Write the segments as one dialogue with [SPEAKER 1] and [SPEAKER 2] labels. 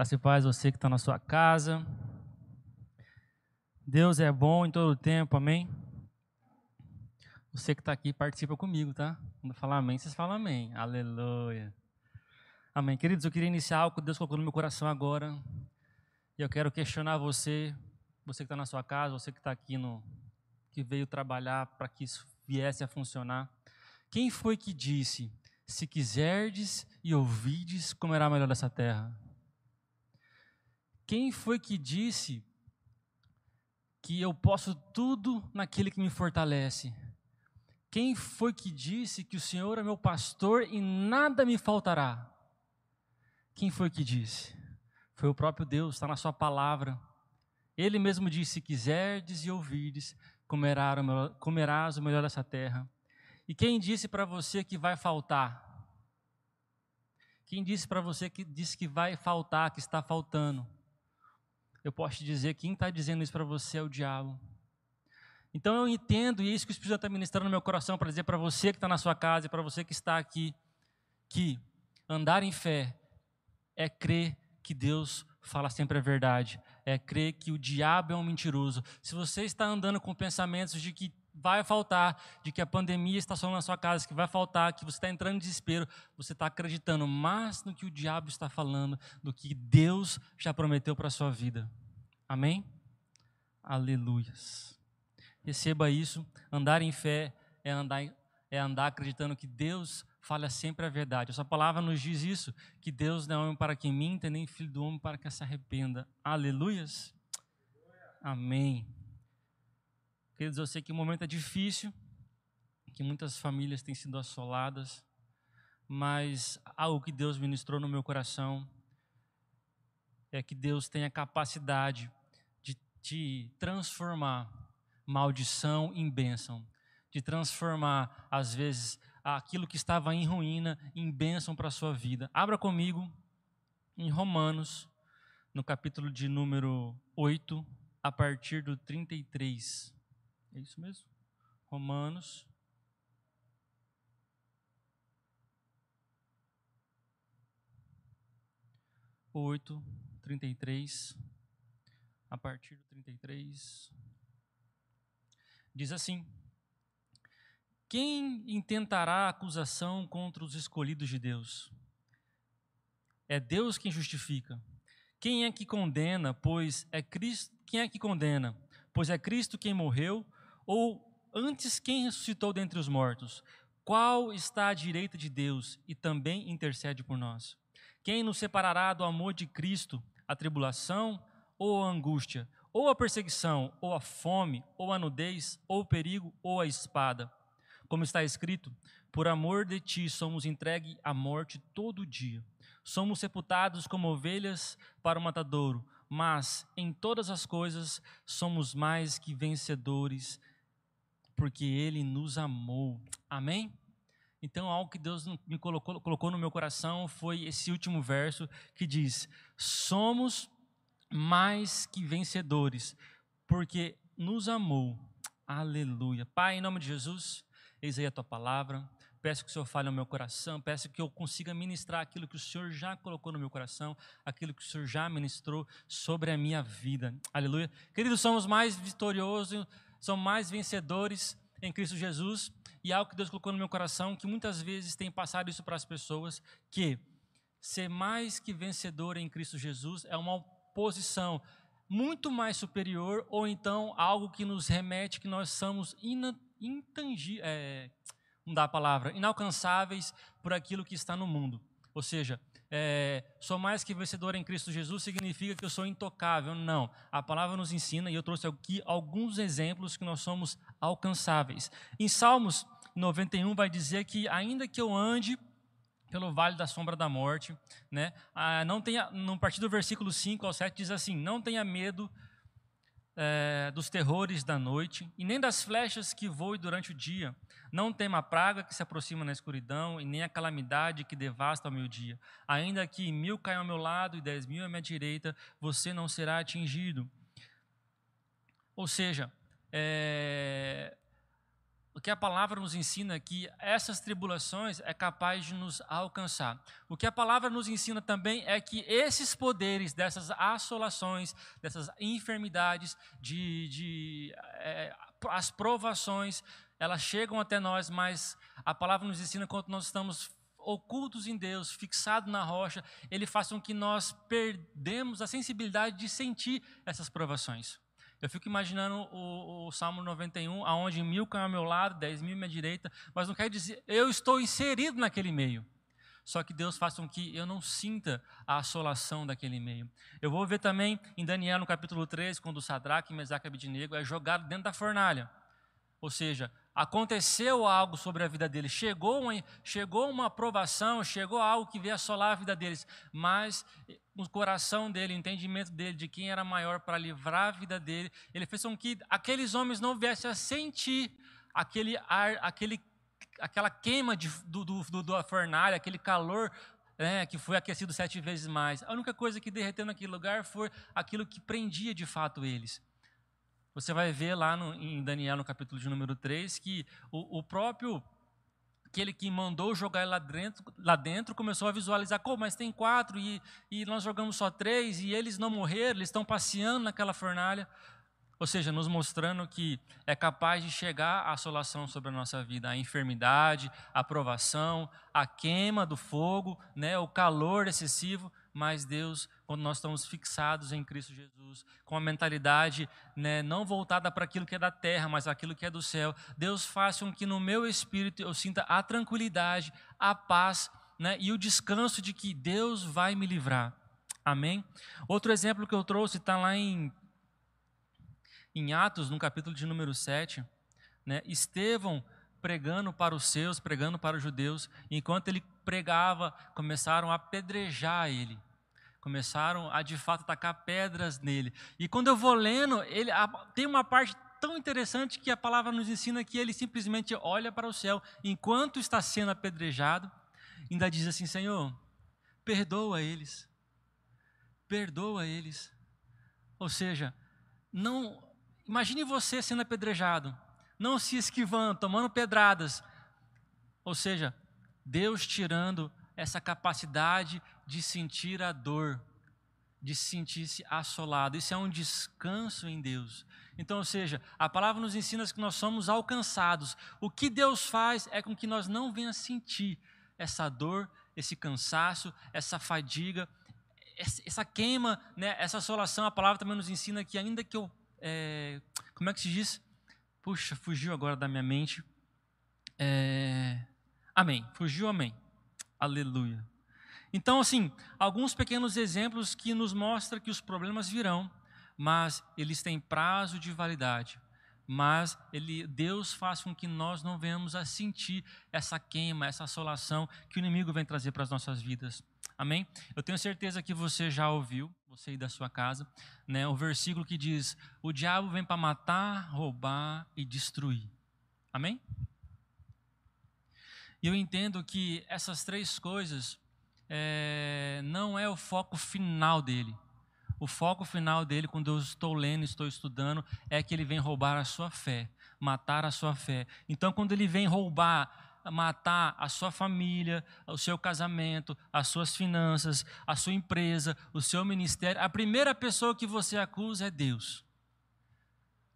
[SPEAKER 1] Graça e paz você que está na sua casa. Deus é bom em todo o tempo, amém? Você que está aqui, participa comigo, tá? Quando falar amém, vocês falam amém. Aleluia. Amém. Queridos, eu queria iniciar algo que Deus colocou no meu coração agora. E eu quero questionar você, você que está na sua casa, você que está aqui no. que veio trabalhar para que isso viesse a funcionar. Quem foi que disse: se quiserdes e ouvides, comerá melhor dessa terra? Quem foi que disse que eu posso tudo naquele que me fortalece? Quem foi que disse que o Senhor é meu pastor e nada me faltará? Quem foi que disse? Foi o próprio Deus, está na Sua palavra. Ele mesmo disse: Se quiserdes e ouvirdes, comerás o melhor dessa terra. E quem disse para você que vai faltar? Quem disse para você que disse que vai faltar, que está faltando? Eu posso te dizer que quem está dizendo isso para você é o diabo. Então eu entendo, e é isso que o Espírito Santo está ministrando no meu coração para dizer para você que está na sua casa e para você que está aqui, que andar em fé é crer que Deus fala sempre a verdade, é crer que o diabo é um mentiroso. Se você está andando com pensamentos de que vai faltar, de que a pandemia está só na sua casa, que vai faltar, que você está entrando em desespero, você está acreditando mais no que o diabo está falando do que Deus já prometeu para a sua vida. Amém? Aleluias. Receba isso. Andar em fé é andar, é andar acreditando que Deus fala sempre a verdade. Essa palavra nos diz isso, que Deus não é homem para que minta, nem filho do homem para que se arrependa. Aleluias. Amém. Queridos, eu sei que o momento é difícil, que muitas famílias têm sido assoladas, mas algo que Deus ministrou no meu coração é que Deus tem a capacidade de te transformar maldição em bênção, de transformar, às vezes, aquilo que estava em ruína em bênção para a sua vida. Abra comigo em Romanos, no capítulo de número 8, a partir do 33. É isso mesmo? Romanos. Oito, trinta e três, a partir do trinta e três, diz assim: Quem intentará acusação contra os escolhidos de Deus? É Deus quem justifica. Quem é que condena? Pois é Cristo. Quem é que condena? Pois é Cristo quem morreu ou antes, quem ressuscitou dentre os mortos? Qual está à direita de Deus e também intercede por nós? Quem nos separará do amor de Cristo? A tribulação ou a angústia? Ou a perseguição, ou a fome, ou a nudez, ou o perigo, ou a espada? Como está escrito: Por amor de ti somos entregues à morte todo dia. Somos sepultados como ovelhas para o matadouro, mas em todas as coisas somos mais que vencedores porque Ele nos amou. Amém? Então, algo que Deus me colocou, colocou no meu coração foi esse último verso que diz: Somos mais que vencedores, porque nos amou. Aleluia. Pai, em nome de Jesus, eis aí a tua palavra. Peço que o Senhor fale no meu coração, peço que eu consiga ministrar aquilo que o Senhor já colocou no meu coração, aquilo que o Senhor já ministrou sobre a minha vida. Aleluia. Queridos, somos mais vitoriosos são mais vencedores em Cristo Jesus. E algo que Deus colocou no meu coração, que muitas vezes tem passado isso para as pessoas, que ser mais que vencedor em Cristo Jesus é uma posição muito mais superior, ou então algo que nos remete que nós somos intangíveis, é, não dá a palavra, inalcançáveis por aquilo que está no mundo. Ou seja, é, sou mais que vencedor em Cristo Jesus significa que eu sou intocável. Não. A palavra nos ensina, e eu trouxe aqui alguns exemplos que nós somos alcançáveis. Em Salmos 91 vai dizer que ainda que eu ande pelo vale da sombra da morte, né? Ah, não tenha, no partir do versículo 5 ao 7 diz assim: Não tenha medo é, dos terrores da noite, e nem das flechas que voem durante o dia. Não tema a praga que se aproxima na escuridão, e nem a calamidade que devasta ao meio-dia. Ainda que mil caiam ao meu lado e dez mil à minha direita, você não será atingido. Ou seja, é, o que a palavra nos ensina é que essas tribulações é capaz de nos alcançar. O que a palavra nos ensina também é que esses poderes, dessas assolações, dessas enfermidades, de, de é, as provações, elas chegam até nós, mas a palavra nos ensina quando nós estamos ocultos em Deus, fixados na rocha, Ele faz com que nós perdemos a sensibilidade de sentir essas provações. Eu fico imaginando o, o Salmo 91, aonde mil caem ao meu lado, dez mil à minha direita, mas não quer dizer, eu estou inserido naquele meio. Só que Deus faz com que eu não sinta a assolação daquele meio. Eu vou ver também em Daniel, no capítulo 3, quando o Sadraque, Mesaque e Abednego é jogado dentro da fornalha. Ou seja, aconteceu algo sobre a vida deles, chegou uma, chegou uma aprovação, chegou algo que veio assolar a vida deles, mas o coração dele, o entendimento dele de quem era maior para livrar a vida dele, ele fez com que aqueles homens não viessem a sentir aquele ar, aquele, aquela queima de, do, do, do, fornalha, aquele calor né, que foi aquecido sete vezes mais. A única coisa que derreteu naquele lugar foi aquilo que prendia de fato eles. Você vai ver lá no, em Daniel, no capítulo de número 3, que o, o próprio aquele que mandou jogar lá dentro, lá dentro começou a visualizar, mas tem quatro e, e nós jogamos só três e eles não morreram, eles estão passeando naquela fornalha. Ou seja, nos mostrando que é capaz de chegar a assolação sobre a nossa vida, a enfermidade, a provação, a queima do fogo, né, o calor excessivo, mas Deus, quando nós estamos fixados em Cristo Jesus, com a mentalidade né, não voltada para aquilo que é da terra, mas aquilo que é do céu, Deus faz com que no meu espírito eu sinta a tranquilidade, a paz né, e o descanso de que Deus vai me livrar. Amém? Outro exemplo que eu trouxe está lá em, em Atos, no capítulo de número 7. Né, Estevão pregando para os seus, pregando para os judeus. Enquanto ele pregava, começaram a apedrejar ele. Começaram a de fato atacar pedras nele. E quando eu vou lendo, ele tem uma parte tão interessante que a palavra nos ensina que ele simplesmente olha para o céu enquanto está sendo apedrejado, ainda diz assim: Senhor, perdoa eles, perdoa eles. Ou seja, não imagine você sendo apedrejado, não se esquivando, tomando pedradas. Ou seja, Deus tirando essa capacidade de sentir a dor, de sentir-se assolado. Isso é um descanso em Deus. Então, ou seja, a palavra nos ensina que nós somos alcançados. O que Deus faz é com que nós não venhamos sentir essa dor, esse cansaço, essa fadiga, essa queima, né, essa assolação. A palavra também nos ensina que ainda que eu, é, como é que se diz? Puxa, fugiu agora da minha mente. É... Amém. Fugiu, amém. Aleluia. Então, assim, alguns pequenos exemplos que nos mostram que os problemas virão, mas eles têm prazo de validade. Mas ele, Deus faz com que nós não venhamos a sentir essa queima, essa assolação que o inimigo vem trazer para as nossas vidas. Amém? Eu tenho certeza que você já ouviu, você aí da sua casa, né, o versículo que diz: O diabo vem para matar, roubar e destruir. Amém? E eu entendo que essas três coisas é, não é o foco final dele. O foco final dele, quando eu estou lendo, estou estudando, é que ele vem roubar a sua fé, matar a sua fé. Então, quando ele vem roubar matar a sua família, o seu casamento, as suas finanças, a sua empresa, o seu ministério, a primeira pessoa que você acusa é Deus.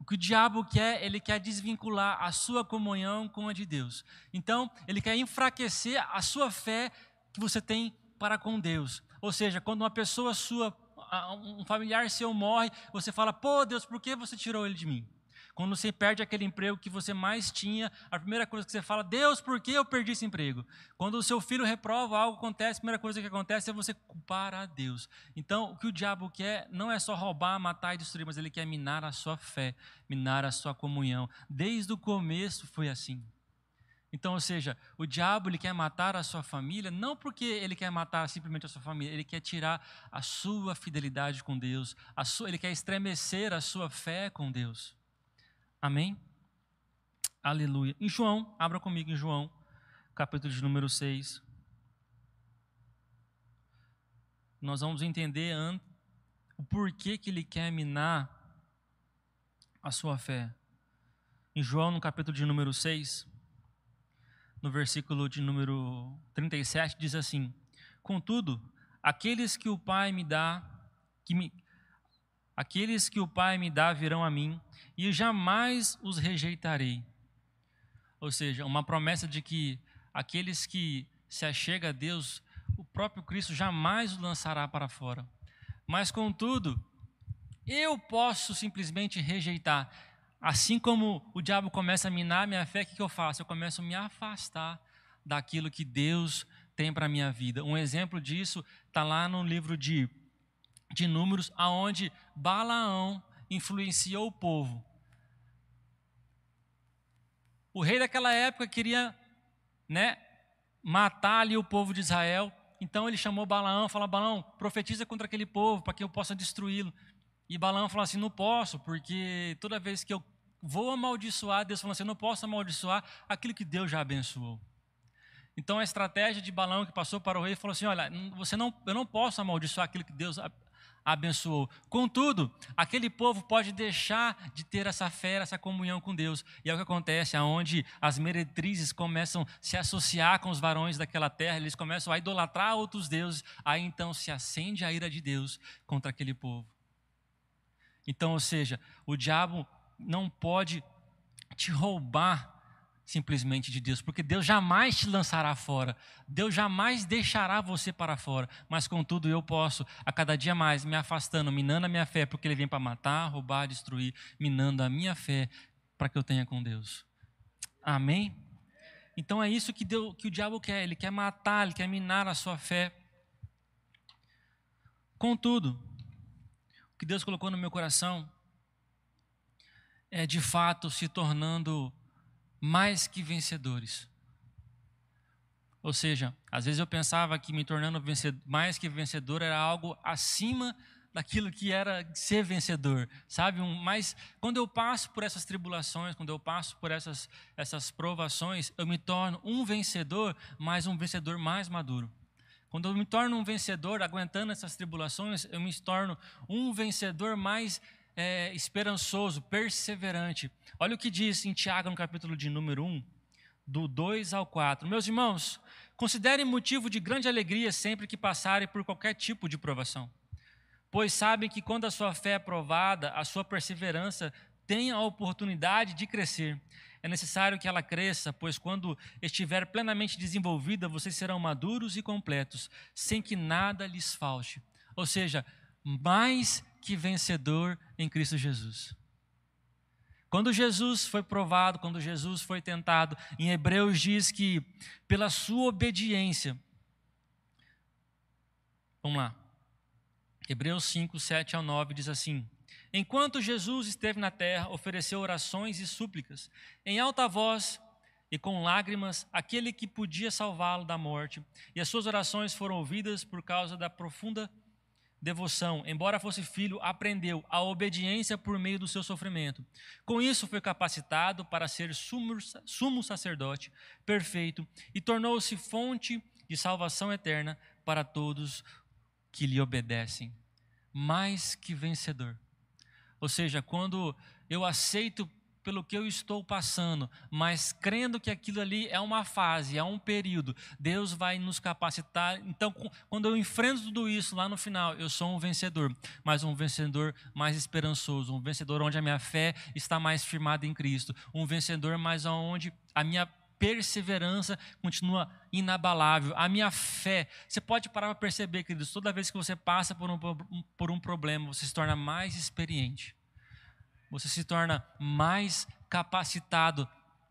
[SPEAKER 1] O que o diabo quer, ele quer desvincular a sua comunhão com a de Deus. Então, ele quer enfraquecer a sua fé que você tem para com Deus. Ou seja, quando uma pessoa sua, um familiar seu morre, você fala: "Pô, Deus, por que você tirou ele de mim?" Quando você perde aquele emprego que você mais tinha, a primeira coisa que você fala, Deus, por que eu perdi esse emprego? Quando o seu filho reprova, algo acontece, a primeira coisa que acontece é você culpar a Deus. Então, o que o diabo quer não é só roubar, matar e destruir, mas ele quer minar a sua fé, minar a sua comunhão. Desde o começo foi assim. Então, ou seja, o diabo ele quer matar a sua família, não porque ele quer matar simplesmente a sua família, ele quer tirar a sua fidelidade com Deus, sua, ele quer estremecer a sua fé com Deus. Amém? Aleluia. Em João, abra comigo em João, capítulo de número 6. Nós vamos entender o porquê que ele quer minar a sua fé. Em João, no capítulo de número 6, no versículo de número 37, diz assim: Contudo, aqueles que o Pai me dá, que me, aqueles que o Pai me dá virão a mim, e jamais os rejeitarei. Ou seja, uma promessa de que aqueles que se achegam a Deus, o próprio Cristo jamais os lançará para fora. Mas, contudo, eu posso simplesmente rejeitar. Assim como o diabo começa a minar minha fé, o que, eu faço? Eu começo a me afastar daquilo que Deus tem para a minha vida. Um exemplo disso está lá no livro de, de Números, aonde Balaão influenciou o povo. O rei daquela época queria né, matar ali o povo de Israel, então ele chamou Balaão, falou: Balaão, profetiza contra aquele povo para que eu possa destruí-lo. E Balaão falou assim: não posso, porque toda vez que eu vou amaldiçoar, Deus falou assim: não posso amaldiçoar aquilo que Deus já abençoou. Então a estratégia de Balaão que passou para o rei falou assim: olha, você não, eu não posso amaldiçoar aquilo que Deus abençoou. Contudo, aquele povo pode deixar de ter essa fé, essa comunhão com Deus. E é o que acontece, aonde as meretrizes começam a se associar com os varões daquela terra, eles começam a idolatrar outros deuses, aí então se acende a ira de Deus contra aquele povo. Então, ou seja, o diabo não pode te roubar simplesmente de Deus, porque Deus jamais te lançará fora, Deus jamais deixará você para fora, mas contudo eu posso, a cada dia mais, me afastando, minando a minha fé, porque Ele vem para matar, roubar, destruir, minando a minha fé para que eu tenha com Deus. Amém? Então é isso que, Deus, que o diabo quer, ele quer matar, ele quer minar a sua fé. Contudo, que Deus colocou no meu coração é de fato se tornando mais que vencedores. Ou seja, às vezes eu pensava que me tornando vencedor, mais que vencedor era algo acima daquilo que era ser vencedor, sabe? Mas quando eu passo por essas tribulações, quando eu passo por essas, essas provações, eu me torno um vencedor, mas um vencedor mais maduro. Quando eu me torno um vencedor, aguentando essas tribulações, eu me torno um vencedor mais é, esperançoso, perseverante. Olha o que diz em Tiago, no capítulo de número 1, do 2 ao 4. Meus irmãos, considerem motivo de grande alegria sempre que passarem por qualquer tipo de provação, pois sabem que quando a sua fé é provada, a sua perseverança tem a oportunidade de crescer. É necessário que ela cresça, pois quando estiver plenamente desenvolvida, vocês serão maduros e completos, sem que nada lhes falte. Ou seja, mais que vencedor em Cristo Jesus. Quando Jesus foi provado, quando Jesus foi tentado, em Hebreus diz que pela sua obediência. Vamos lá. Hebreus 5, 7 ao 9 diz assim: Enquanto Jesus esteve na terra, ofereceu orações e súplicas, em alta voz e com lágrimas, aquele que podia salvá-lo da morte, e as suas orações foram ouvidas por causa da profunda devoção, embora fosse filho, aprendeu a obediência por meio do seu sofrimento. Com isso, foi capacitado para ser sumo, sumo sacerdote perfeito e tornou-se fonte de salvação eterna para todos que lhe obedecem. Mais que vencedor. Ou seja, quando eu aceito pelo que eu estou passando, mas crendo que aquilo ali é uma fase, é um período, Deus vai nos capacitar. Então, quando eu enfrento tudo isso lá no final, eu sou um vencedor, mas um vencedor mais esperançoso, um vencedor onde a minha fé está mais firmada em Cristo, um vencedor mais onde a minha perseverança continua inabalável. A minha fé, você pode parar para perceber, queridos, toda vez que você passa por um, por um problema, você se torna mais experiente você se torna mais capacitado.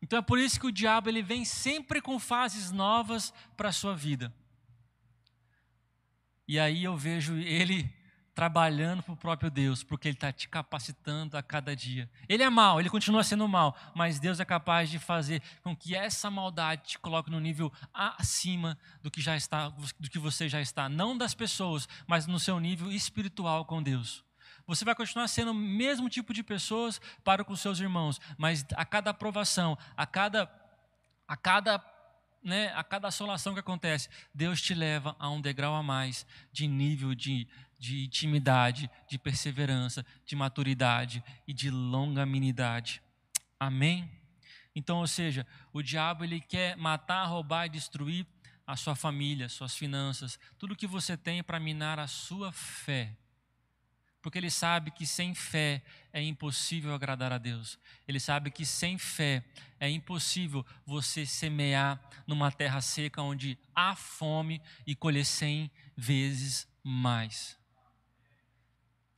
[SPEAKER 1] Então é por isso que o diabo ele vem sempre com fases novas para a sua vida. E aí eu vejo ele trabalhando para o próprio Deus, porque ele está te capacitando a cada dia. Ele é mal, ele continua sendo mal, mas Deus é capaz de fazer com que essa maldade te coloque no nível acima do que já está, do que você já está, não das pessoas, mas no seu nível espiritual com Deus. Você vai continuar sendo o mesmo tipo de pessoas para com seus irmãos, mas a cada aprovação, a cada a cada né, a cada assolação que acontece, Deus te leva a um degrau a mais de nível de, de intimidade, de perseverança, de maturidade e de longanimidade. Amém? Então, ou seja, o diabo ele quer matar, roubar e destruir a sua família, suas finanças, tudo que você tem para minar a sua fé. Porque ele sabe que sem fé é impossível agradar a Deus. Ele sabe que sem fé é impossível você semear numa terra seca onde há fome e colher cem vezes mais.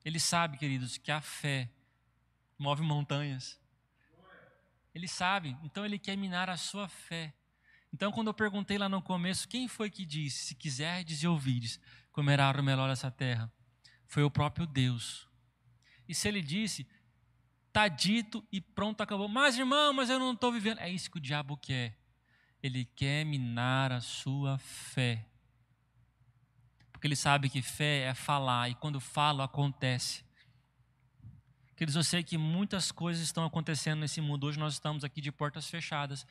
[SPEAKER 1] Ele sabe, queridos, que a fé move montanhas. Ele sabe, então ele quer minar a sua fé. Então, quando eu perguntei lá no começo, quem foi que disse: Se quiserdes e ouvires, comerá o melhor dessa terra? Foi o próprio Deus. E se ele disse, está dito e pronto, acabou. Mas, irmão, mas eu não estou vivendo. É isso que o diabo quer. Ele quer minar a sua fé. Porque ele sabe que fé é falar, e quando falo, acontece. Queridos, eu sei que muitas coisas estão acontecendo nesse mundo. Hoje nós estamos aqui de portas fechadas.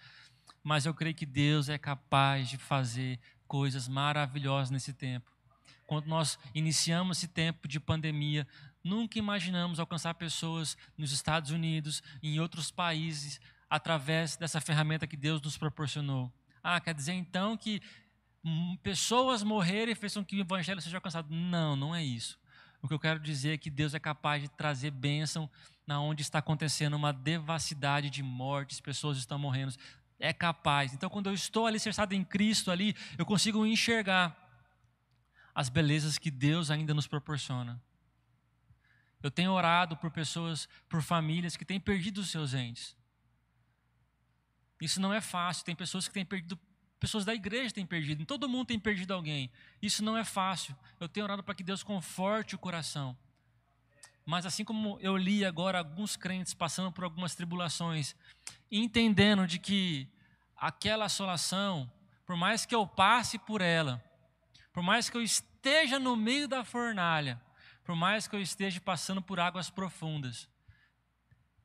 [SPEAKER 1] Mas eu creio que Deus é capaz de fazer coisas maravilhosas nesse tempo. Quando nós iniciamos esse tempo de pandemia, nunca imaginamos alcançar pessoas nos Estados Unidos, em outros países, através dessa ferramenta que Deus nos proporcionou. Ah, quer dizer então que pessoas morrerem fez com que o evangelho seja alcançado? Não, não é isso. O que eu quero dizer é que Deus é capaz de trazer bênção na onde está acontecendo uma devassidade de mortes, pessoas estão morrendo. É capaz. Então, quando eu estou alicerçado em Cristo ali, eu consigo enxergar as belezas que Deus ainda nos proporciona. Eu tenho orado por pessoas, por famílias que têm perdido os seus entes. Isso não é fácil. Tem pessoas que têm perdido, pessoas da igreja têm perdido. Todo mundo tem perdido alguém. Isso não é fácil. Eu tenho orado para que Deus conforte o coração. Mas assim como eu li agora alguns crentes passando por algumas tribulações, entendendo de que aquela assolação, por mais que eu passe por ela, por mais que eu esteja no meio da fornalha, por mais que eu esteja passando por águas profundas,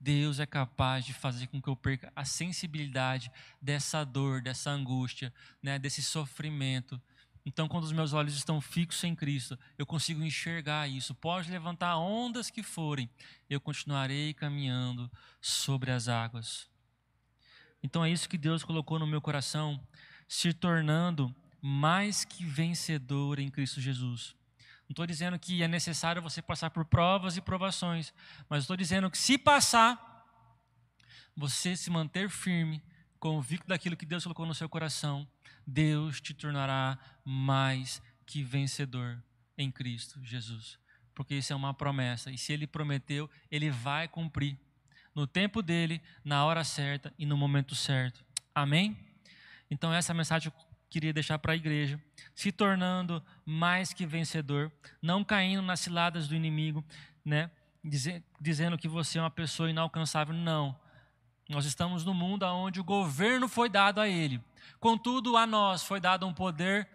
[SPEAKER 1] Deus é capaz de fazer com que eu perca a sensibilidade dessa dor, dessa angústia, né, desse sofrimento. Então, quando os meus olhos estão fixos em Cristo, eu consigo enxergar isso. Pode levantar ondas que forem, eu continuarei caminhando sobre as águas. Então, é isso que Deus colocou no meu coração, se tornando mais que vencedor em Cristo Jesus. Não estou dizendo que é necessário você passar por provas e provações, mas estou dizendo que se passar, você se manter firme, convicto daquilo que Deus colocou no seu coração, Deus te tornará mais que vencedor em Cristo Jesus. Porque isso é uma promessa, e se Ele prometeu, Ele vai cumprir. No tempo dele, na hora certa e no momento certo. Amém? Então, essa é a mensagem queria deixar para a igreja, se tornando mais que vencedor, não caindo nas ciladas do inimigo, né? dizendo que você é uma pessoa inalcançável. Não. Nós estamos no mundo onde o governo foi dado a ele. Contudo, a nós foi dado um poder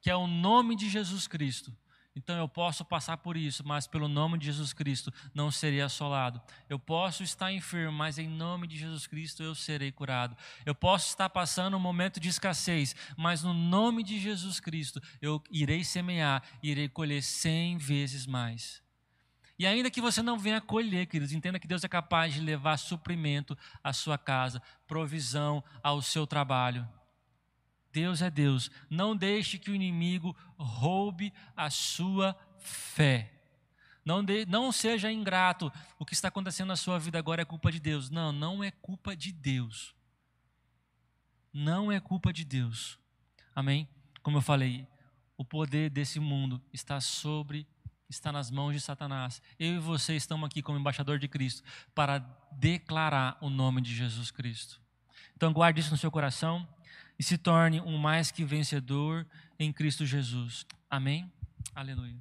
[SPEAKER 1] que é o nome de Jesus Cristo. Então eu posso passar por isso, mas pelo nome de Jesus Cristo não serei assolado. Eu posso estar enfermo, mas em nome de Jesus Cristo eu serei curado. Eu posso estar passando um momento de escassez, mas no nome de Jesus Cristo eu irei semear, irei colher cem vezes mais. E ainda que você não venha colher, queridos, entenda que Deus é capaz de levar suprimento à sua casa, provisão ao seu trabalho. Deus é Deus. Não deixe que o inimigo roube a sua fé. Não, de, não seja ingrato. O que está acontecendo na sua vida agora é culpa de Deus. Não, não é culpa de Deus. Não é culpa de Deus. Amém? Como eu falei, o poder desse mundo está sobre, está nas mãos de Satanás. Eu e você estamos aqui como embaixador de Cristo para declarar o nome de Jesus Cristo. Então guarde isso no seu coração e se torne um mais que vencedor em Cristo Jesus. Amém? Aleluia.